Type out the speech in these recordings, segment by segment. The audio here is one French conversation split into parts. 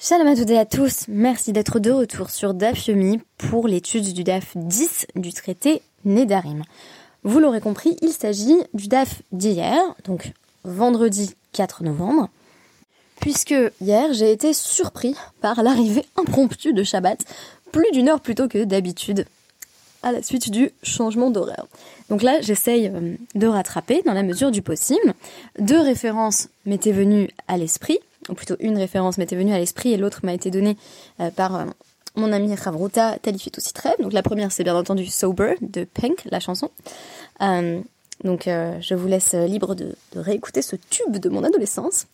Shalom à toutes et à tous, merci d'être de retour sur DAF Yomi pour l'étude du DAF 10 du traité Nedarim. Vous l'aurez compris, il s'agit du DAF d'hier, donc vendredi 4 novembre, puisque hier j'ai été surpris par l'arrivée impromptue de Shabbat, plus d'une heure plus tôt que d'habitude, à la suite du changement d'horaire. Donc là, j'essaye euh, de rattraper dans la mesure du possible. Deux références m'étaient venues à l'esprit plutôt une référence m'était venue à l'esprit et l'autre m'a été donnée euh, par euh, mon ami Ravruta Talifit très. Donc la première c'est bien entendu Sober de Pink, la chanson. Euh, donc je vous laisse libre de, réécouter ce tube de mon adolescence.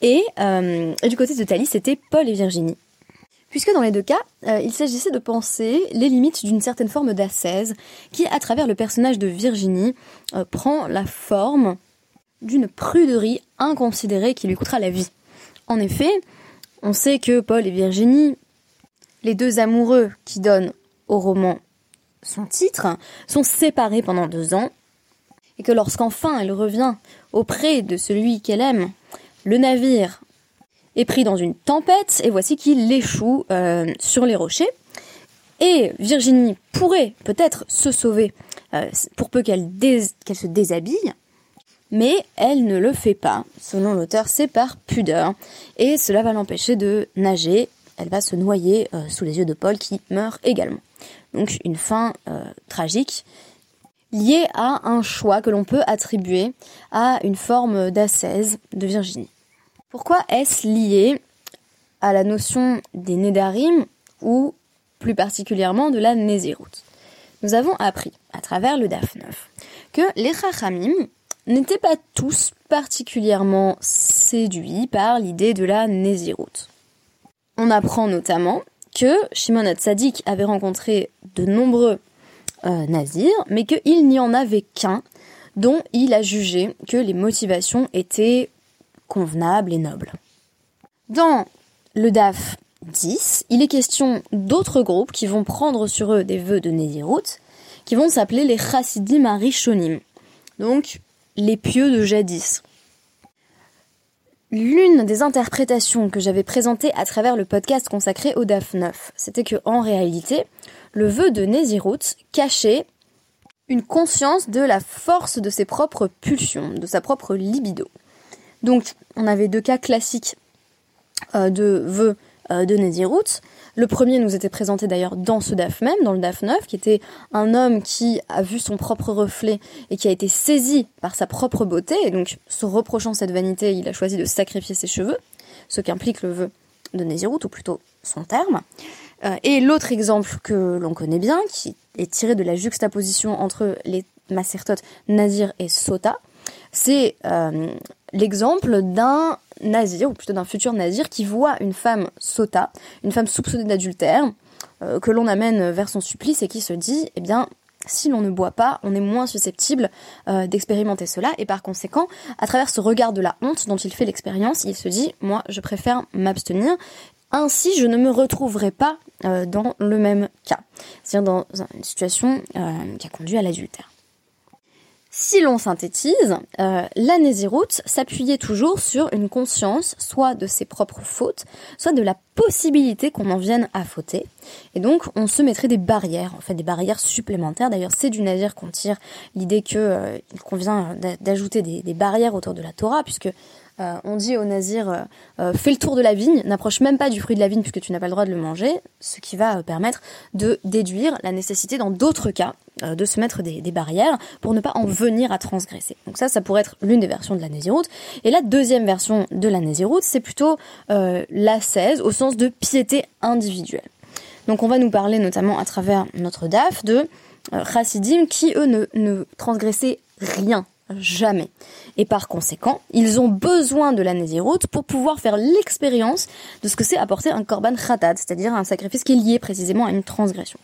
Et, du côté de Tali c'était Paul et Virginie. Puisque dans les deux cas, il s'agissait de penser les limites d'une certaine forme d'ascèse qui, à travers le personnage de Virginie, prend la forme d'une pruderie inconsidérée qui lui coûtera la vie. En effet, on sait que Paul et Virginie, les deux amoureux qui donnent au roman son titre, sont séparés pendant deux ans, et que lorsqu'enfin elle revient auprès de celui qu'elle aime, le navire est pris dans une tempête, et voici qu'il échoue euh, sur les rochers. Et Virginie pourrait peut-être se sauver euh, pour peu qu'elle se déshabille, mais elle ne le fait pas. Selon l'auteur, c'est par pudeur, et cela va l'empêcher de nager. Elle va se noyer euh, sous les yeux de Paul qui meurt également. Donc une fin euh, tragique liée à un choix que l'on peut attribuer à une forme d'ascèse de Virginie. Pourquoi est-ce lié à la notion des Nédarim ou plus particulièrement de la Nézirut Nous avons appris à travers le DAF 9 que les Chachamim n'étaient pas tous particulièrement séduits par l'idée de la Nézirut. On apprend notamment que Shimon Hatzadik avait rencontré de nombreux euh, nazirs, mais qu'il n'y en avait qu'un dont il a jugé que les motivations étaient convenables et nobles. Dans le DAF 10, il est question d'autres groupes qui vont prendre sur eux des vœux de Nézirut, qui vont s'appeler les Chassidim Arishonim. Donc, les pieux de jadis. L'une des interprétations que j'avais présentées à travers le podcast consacré au DAF 9, c'était que en réalité, le vœu de Nézirut cachait une conscience de la force de ses propres pulsions, de sa propre libido. Donc, on avait deux cas classiques euh, de vœux euh, de Nézirut. Le premier nous était présenté d'ailleurs dans ce DAF même, dans le DAF 9, qui était un homme qui a vu son propre reflet et qui a été saisi par sa propre beauté, et donc se reprochant cette vanité, il a choisi de sacrifier ses cheveux, ce qu'implique le vœu de Nézirut, ou plutôt son terme. Euh, et l'autre exemple que l'on connaît bien, qui est tiré de la juxtaposition entre les Macertotes Nazir et Sota, c'est euh, l'exemple d'un nazir, ou plutôt d'un futur nazir, qui voit une femme sota, une femme soupçonnée d'adultère, euh, que l'on amène vers son supplice et qui se dit, eh bien, si l'on ne boit pas, on est moins susceptible euh, d'expérimenter cela, et par conséquent, à travers ce regard de la honte dont il fait l'expérience, il se dit, moi, je préfère m'abstenir, ainsi je ne me retrouverai pas dans le même cas, c'est-à-dire dans une situation qui a conduit à l'adultère. Si l'on synthétise, euh, la s'appuyait toujours sur une conscience, soit de ses propres fautes, soit de la possibilité qu'on en vienne à fauter. Et donc, on se mettrait des barrières, en fait, des barrières supplémentaires. D'ailleurs, c'est du Nazir qu'on tire l'idée qu'il euh, convient d'ajouter des, barrières autour de la Torah, puisque euh, on dit au nazir euh, fais le tour de la vigne, n'approche même pas du fruit de la vigne puisque tu n'as pas le droit de le manger, ce qui va permettre de déduire la nécessité dans d'autres cas de se mettre des, barrières pour ne pas en venir à transgresser. Donc ça, ça pourrait être l'une des versions de la Nésiroute. Et la deuxième version de la Nésiroute, c'est plutôt la 16 au sens de piété individuelle. Donc on va nous parler notamment à travers notre DAF de chassidim qui, eux, ne, ne transgressaient rien jamais. Et par conséquent, ils ont besoin de la Nézirut pour pouvoir faire l'expérience de ce que c'est apporter un korban khatat, c'est-à-dire un sacrifice qui est lié précisément à une transgression.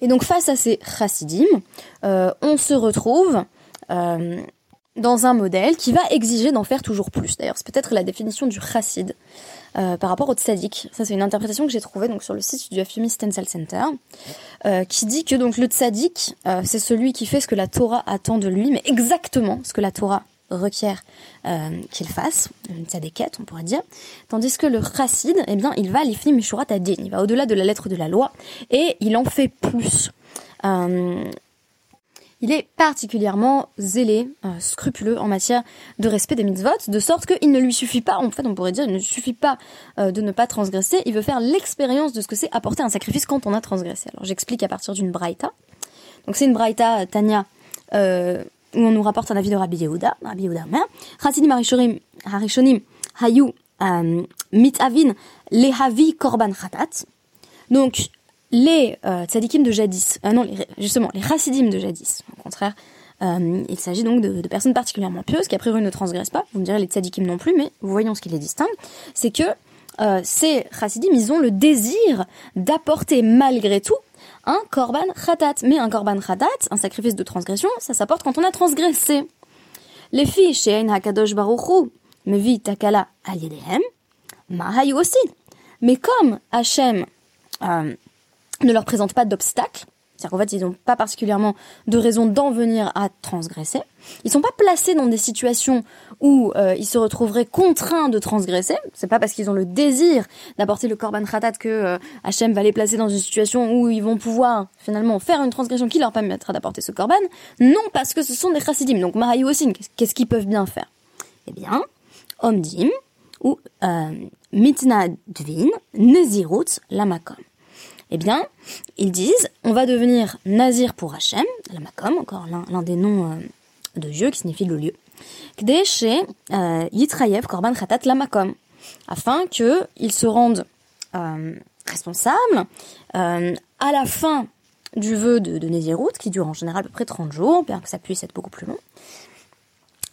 Et donc face à ces chassidim, euh, on se retrouve euh, dans un modèle qui va exiger d'en faire toujours plus. D'ailleurs, c'est peut-être la définition du chassid euh, par rapport au tzaddik. Ça, c'est une interprétation que j'ai trouvée sur le site du Afumi Stencil Center, qui dit que donc le tzaddik, c'est celui qui fait ce que la Torah attend de lui, mais exactement ce que la Torah requiert qu'il fasse, une tzadéket, on pourrait dire, tandis que le chassid, eh bien, il va l'ifnim mishurat adin, il va au-delà de la lettre de la loi, et il en fait plus. il est particulièrement zélé, scrupuleux en matière de respect des mitzvot, de sorte qu'il ne lui suffit pas, en fait on pourrait dire, il ne suffit pas de ne pas transgresser, il veut faire l'expérience de ce que c'est apporter un sacrifice quand on a transgressé. Alors j'explique à partir d'une braïta. Donc c'est une braïta, Tania, euh, où on nous rapporte un avis de Rabbi Yehuda, Rabbi Yehuda Omer, Chasidim Harishonim Hayu euh, Mitavin Lehavi Korban Khatat. Donc, les euh, tzadikim de jadis, euh, non, justement, les chassidim de jadis, au contraire, euh, il s'agit donc de, de, personnes particulièrement pieuses qui a priori ne transgressent pas, vous me direz les tzadikim non plus, mais voyons ce qui les distingue, c'est que ces chassidim, ils ont le désir d'apporter malgré tout un korban khatat. Mais un korban khatat, un sacrifice de transgression, ça s'apporte quand on a transgressé. Les filles, Shein Hakadosh Baruchu, Mevi Takala al Mahayu aussi. Mais comme Hachem euh, ne leur présente pas d'obstacle, c'est-à-dire qu'en fait, ils n'ont pas particulièrement de raison d'en venir à transgresser. Ils sont pas placés dans des situations où euh, ils se retrouveraient contraints de transgresser. C'est pas parce qu'ils ont le désir d'apporter le korban khatat que euh, Hachem va les placer dans une situation où ils vont pouvoir finalement faire une transgression qui leur permettra d'apporter ce korban. Non, parce que ce sont des chassidim. Donc Mahayu aussi, qu'est-ce qu'ils peuvent bien faire? Eh bien, Omdim ou euh, Mitna Dvin, Nezirut, Lamakom eh bien, ils disent, on va devenir nazir pour Hachem, la Makom, encore l'un des noms euh, de Dieu qui signifie le lieu. Kdesh euh, Yitrayev Korban Khatat la Makom, afin qu'ils se rendent euh, responsables euh, à la fin du vœu de, de Nézirut, qui dure en général à peu près 30 jours, bien que ça puisse être beaucoup plus long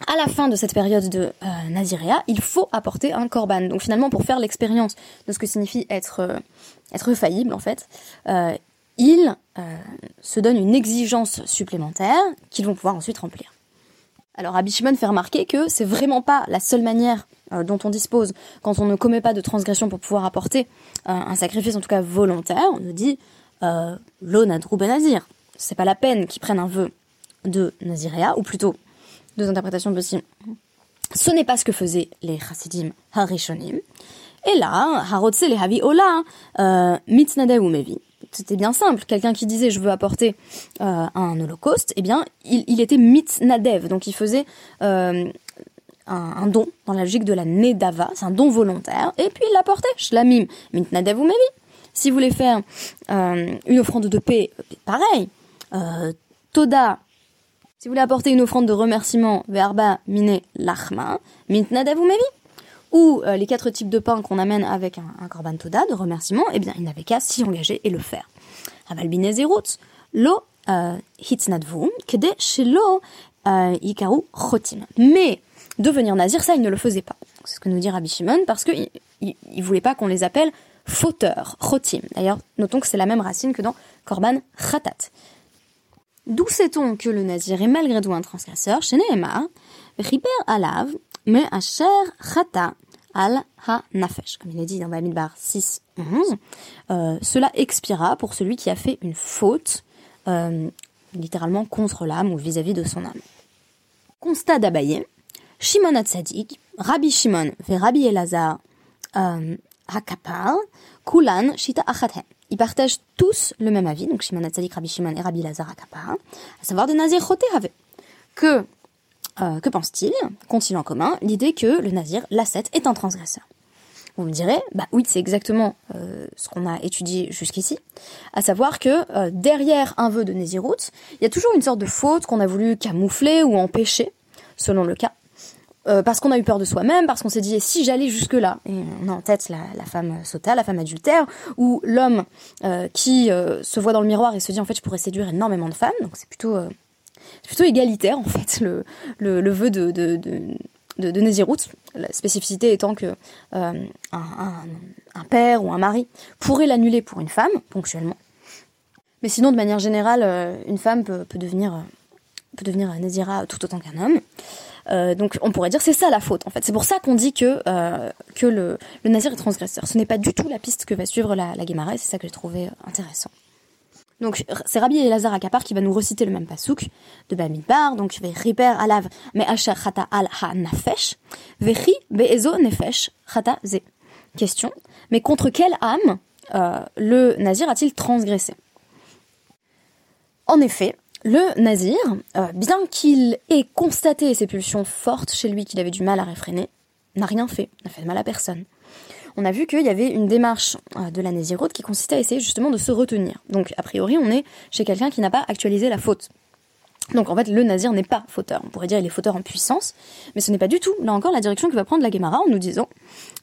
à la fin de cette période de euh, Naziréa, il faut apporter un korban. Donc finalement, pour faire l'expérience de ce que signifie être, euh, être faillible, en fait, euh, se donnent une exigence supplémentaire qu'ils vont pouvoir ensuite remplir. Alors Rabbi Shimon fait remarquer que c'est vraiment pas la seule manière euh, dont on dispose quand on ne commet pas de transgression pour pouvoir apporter un sacrifice, en tout cas volontaire. On nous dit euh, l'onadrou ben. C'est pas la peine qu'ils prennent un vœu de Naziréa, ou plutôt deux interprétations possibles. Ce n'est pas ce que faisaient les chassidim harishonim. Et là, harotse les havi ola, euh, mitznadev ou mevi. C'était bien simple. Quelqu'un qui disait je veux apporter euh, un holocauste, eh bien, il, il était mitznadev, donc il faisait euh, un, don dans la logique de la nedava, c'est un don volontaire, et puis il l'apportait, shlamim, mitnadev ou mevi. Si vous voulez faire euh, une offrande de paix, pareil. Euh, Toda si vous voulez apporter une offrande de remerciement, verba mine lachma, mintnadavu mevi, ou euh, les quatre types de pain qu'on amène avec un, un korban toda de remerciement, eh bien, il n'avait qu'à s'y engager et le faire. Lo euh, kede shelo euh, ikaru chotim. Mais devenir nazir, ça, il ne le faisait pas. C'est ce que nous dit Rabbi Shimon, parce qu'il il, voulait pas qu'on les appelle fauteurs, chotim. D'ailleurs, notons que c'est la même racine que dans korban khatat. D'où sait-on que le nazir est malgré tout un transgresseur? Chez Nehemar, Riper alav, mais asher chata al ha nafesh, comme il est dit dans Bamidbar 6, 11. Euh, cela expira pour celui qui a fait une faute, euh, littéralement contre l'âme ou vis-à-vis de son âme. Constat d'Abaye, Shimon Hatzadik, Rabbi Shimon ve Rabbi Elazar euh, Hakapar, Kulan Shita Achathem ils partagent tous le même avis, donc Shimon Hatzadik, Rabbi Shimon et Rabbi Lazar Akapara, à savoir de Nazir Chotehavé. Que, euh, que pense-t-il? Qu'ont-ils en commun L'idée que le Nazir, l'ascète, est un transgresseur. Vous me direz, bah oui, c'est exactement euh, ce qu'on a étudié jusqu'ici, à savoir que euh, derrière un vœu de Nézirut, il y a toujours une sorte de faute qu'on a voulu camoufler ou empêcher, selon le cas. Parce qu'on a eu peur de soi-même, parce qu'on s'est dit si j'allais jusque là, et on a en tête la, femme sota, la femme adultère, ou l'homme qui se voit dans le miroir et se dit en fait je pourrais séduire énormément de femmes, donc c'est plutôt plutôt égalitaire en fait le, le, vœu de, de, de de, la spécificité étant que euh, un, un, père ou un mari pourrait l'annuler pour une femme, ponctuellement. Mais sinon, de manière générale, euh, une femme peut, peut devenir, peut devenir Nézira tout autant qu'un homme. Euh, donc on pourrait dire c'est ça la faute en fait. C'est pour ça qu'on dit que, euh, que le, le nazir est transgresseur. Ce n'est pas du tout la piste que va suivre la, la Guémara c'est ça que j'ai trouvé intéressant. Donc c'est Rabbi Elazar Akapar qui va nous reciter le même pasouk de Bamidbar, donc riper alav me asher chata al ha nafesh, vechi be'ezo nefesh chata ze. Question, mais contre quelle âme euh, le nazir a-t-il transgressé? En effet, le nazir, euh, bien qu'il ait constaté ces pulsions fortes chez lui qu'il avait du mal à réfréner, n'a rien fait, n'a fait de mal à personne on a vu qu'il y avait une démarche euh, de la Nésiroute qui consistait à essayer justement de se retenir. Donc, a priori, on est chez quelqu'un qui n'a pas actualisé la faute. Donc en fait, le nazir n'est pas fauteur. On pourrait dire il est fauteur en puissance, mais ce n'est pas du tout, là encore, la direction que va prendre la Gemara en nous disant,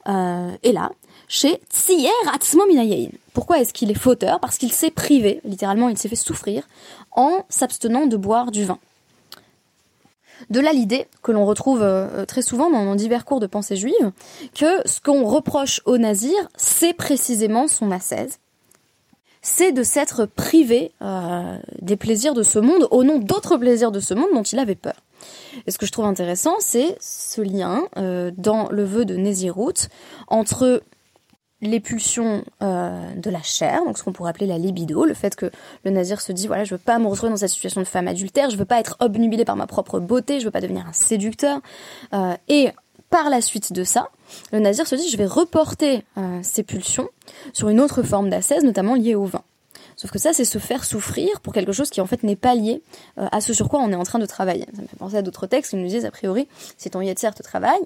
euh, et là, chez Tsiyer Atzmo Minayayin. Pourquoi est-ce qu'il est fauteur? Parce qu'il s'est privé, littéralement il s'est fait souffrir, en s'abstenant de boire du vin. De là l'idée que l'on retrouve euh, très souvent dans, divers cours de pensée juive, que ce qu'on reproche au nazir, c'est précisément son ascèse. C'est de s'être privé euh, des plaisirs de ce monde au nom d'autres plaisirs de ce monde dont il avait peur. Et ce que je trouve intéressant, c'est ce lien euh, dans le vœu de Nézirut entre les pulsions euh, de la chair, donc ce qu'on pourrait appeler la libido, le fait que le nazir se dit voilà je veux pas me retrouver dans cette situation de femme adultère, je veux pas être obnubilé par ma propre beauté, je veux pas devenir un séducteur, euh, et par la suite de ça, le nazir se dit je vais reporter euh, ces pulsions sur une autre forme d'ascèse, notamment liée au vin. Sauf que ça, c'est se faire souffrir pour quelque chose qui en fait n'est pas lié à ce sur quoi on est en train de travailler. Ça me fait penser à d'autres textes qui nous disent a priori, si ton yetzer te travaille,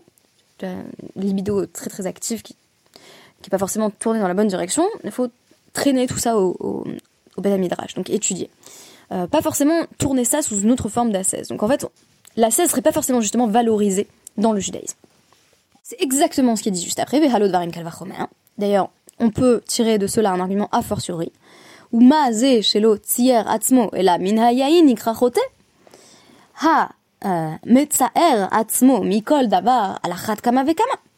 libido très très active qui qui n'est pas forcément tourné dans la bonne direction, il faut traîner tout ça au, au, au donc étudier. Euh, pas forcément tourner ça sous une autre forme d'ascèse. Donc en fait, l'ascèse serait pas forcément justement valorisée dans le judaïsme. C'est exactement ce qui est dit juste après, D'ailleurs, on peut tirer de cela un argument a fortiori. Ou shelo tsier atzmo. Ha euh, atzmo mikol davar alachat kama vekama.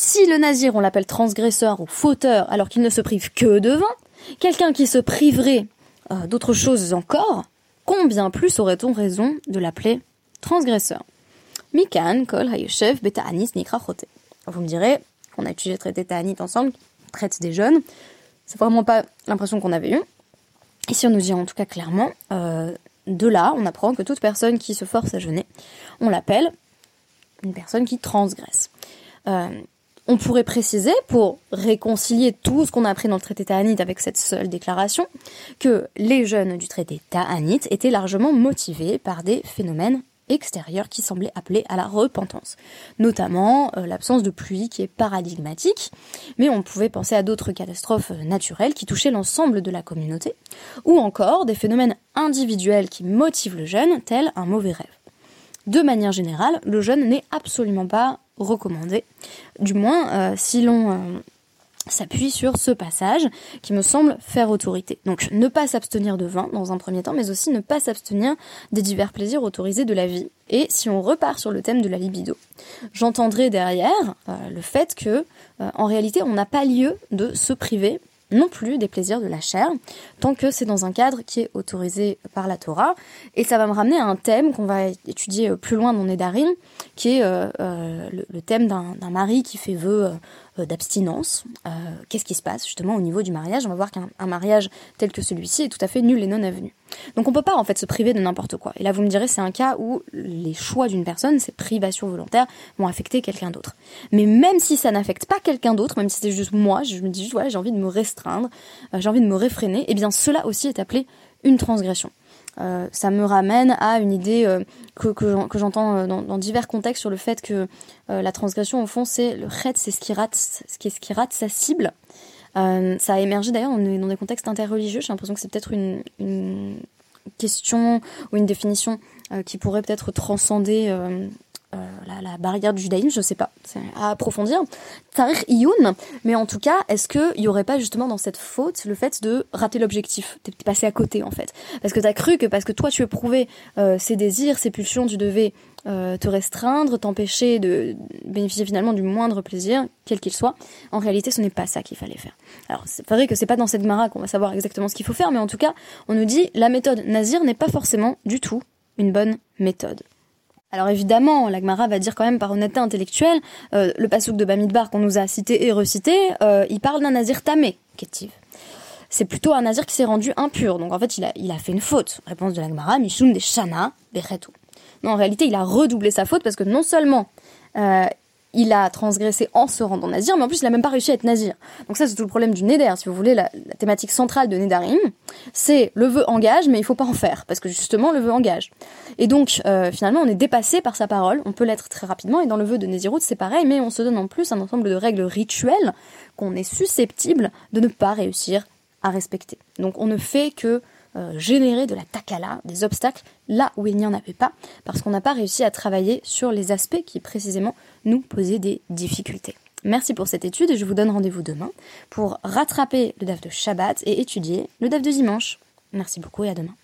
Si le nazir, on l'appelle transgresseur ou fauteur, alors qu'il ne se prive que de vin, quelqu'un qui se priverait euh, d'autres choses encore, combien plus aurait-on raison de l'appeler transgresseur Mikan, kol, hayushev, beta anis, Vous me direz, qu'on a étudié traité Ta'anit ensemble, traite des jeunes, c'est vraiment pas l'impression qu'on avait eue. Ici, on nous dit en tout cas clairement, euh, de là, on apprend que toute personne qui se force à jeûner, on l'appelle une personne qui transgresse. Euh, on pourrait préciser, pour réconcilier tout ce qu'on a appris dans le traité Ta'anit avec cette seule déclaration, que les jeunes du traité Ta'anit étaient largement motivés par des phénomènes extérieurs qui semblaient appeler à la repentance, notamment euh, l'absence de pluie qui est paradigmatique, mais on pouvait penser à d'autres catastrophes naturelles qui touchaient l'ensemble de la communauté, ou encore des phénomènes individuels qui motivent le jeune, tel un mauvais rêve. De manière générale, le jeûne n'est absolument pas recommandé, du moins euh, si l'on euh, s'appuie sur ce passage qui me semble faire autorité. Donc ne pas s'abstenir de vin dans un premier temps, mais aussi ne pas s'abstenir des divers plaisirs autorisés de la vie. Et si on repart sur le thème de la libido, j'entendrai derrière euh, le fait que en réalité on n'a pas lieu de se priver non plus des plaisirs de la chair, tant que c'est dans un cadre qui est autorisé par la Torah. Et ça va me ramener à un thème qu'on va étudier plus loin dans Nedarim, qui est euh, euh, le, thème d'un mari qui fait vœu euh, d'abstinence. Qu'est-ce qui se passe justement au niveau du mariage? On va voir qu'un mariage tel que celui-ci est tout à fait nul et non avenu. Donc on peut pas en fait se priver de n'importe quoi. Et là vous me direz c'est un cas où les choix d'une personne, ces privations volontaires, vont affecter quelqu'un d'autre. Mais même si ça n'affecte pas quelqu'un d'autre, même si c'est juste moi, je me dis juste voilà j'ai envie de me restreindre, euh, j'ai envie de me réfréner, et eh bien cela aussi est appelé une transgression. Euh, ça me ramène à une idée euh, que, que j'entends dans, divers contextes sur le fait que la transgression, au fond, c'est le red, c'est ce qui rate, ce qui, rate sa cible. Euh, ça a émergé d'ailleurs dans, des contextes interreligieux. J'ai l'impression que c'est peut-être une, question ou une définition euh, qui pourrait peut-être transcender euh, la, la, barrière du judaïsme, je sais pas, c'est à approfondir. Mais en tout cas, est-ce qu'il y aurait pas justement dans cette faute le fait de rater l'objectif T'es passé à côté en fait? Parce que t'as cru que parce que toi tu éprouvais euh, ces désirs, ces pulsions, tu devais euh, te restreindre, t'empêcher de bénéficier finalement du moindre plaisir, quel qu'il soit. En réalité, ce n'est pas ça qu'il fallait faire. Alors, c'est vrai que c'est pas dans cette mara qu'on va savoir exactement ce qu'il faut faire, mais en tout cas, on nous dit la méthode nazir n'est pas forcément du tout une bonne méthode. Alors évidemment, l'Agmara va dire quand même par honnêteté intellectuelle, euh, le pasouk de Bamidbar qu'on nous a cité et recité, euh, il parle d'un nazir tamé, Ketiv. c'est plutôt un nazir qui s'est rendu impur. Donc en fait, il a, il a fait une faute. Réponse de l'Agmara, Mishum des Shana, Bechetu. Non, en réalité, il a redoublé sa faute parce que non seulement euh, il a transgressé en se rendant nazir, mais en plus il a même pas réussi à être nazir. Donc ça c'est tout le problème du Neder, si vous voulez, la, thématique centrale de Nedarim, c'est le vœu engage, mais il faut pas en faire, parce que justement le vœu engage. Et donc euh, finalement on est dépassé par sa parole, on peut l'être très rapidement, et dans le vœu de Nézirut c'est pareil, mais on se donne en plus un ensemble de règles rituelles qu'on est susceptible de ne pas réussir à respecter. Donc on ne fait que euh, générer de la takala, des obstacles, là où il n'y en avait pas, parce qu'on n'a pas réussi à travailler sur les aspects qui précisément nous posaient des difficultés. Merci pour cette étude et je vous donne rendez-vous demain pour rattraper le DAF de Shabbat et étudier le DAF de dimanche. Merci beaucoup et à demain.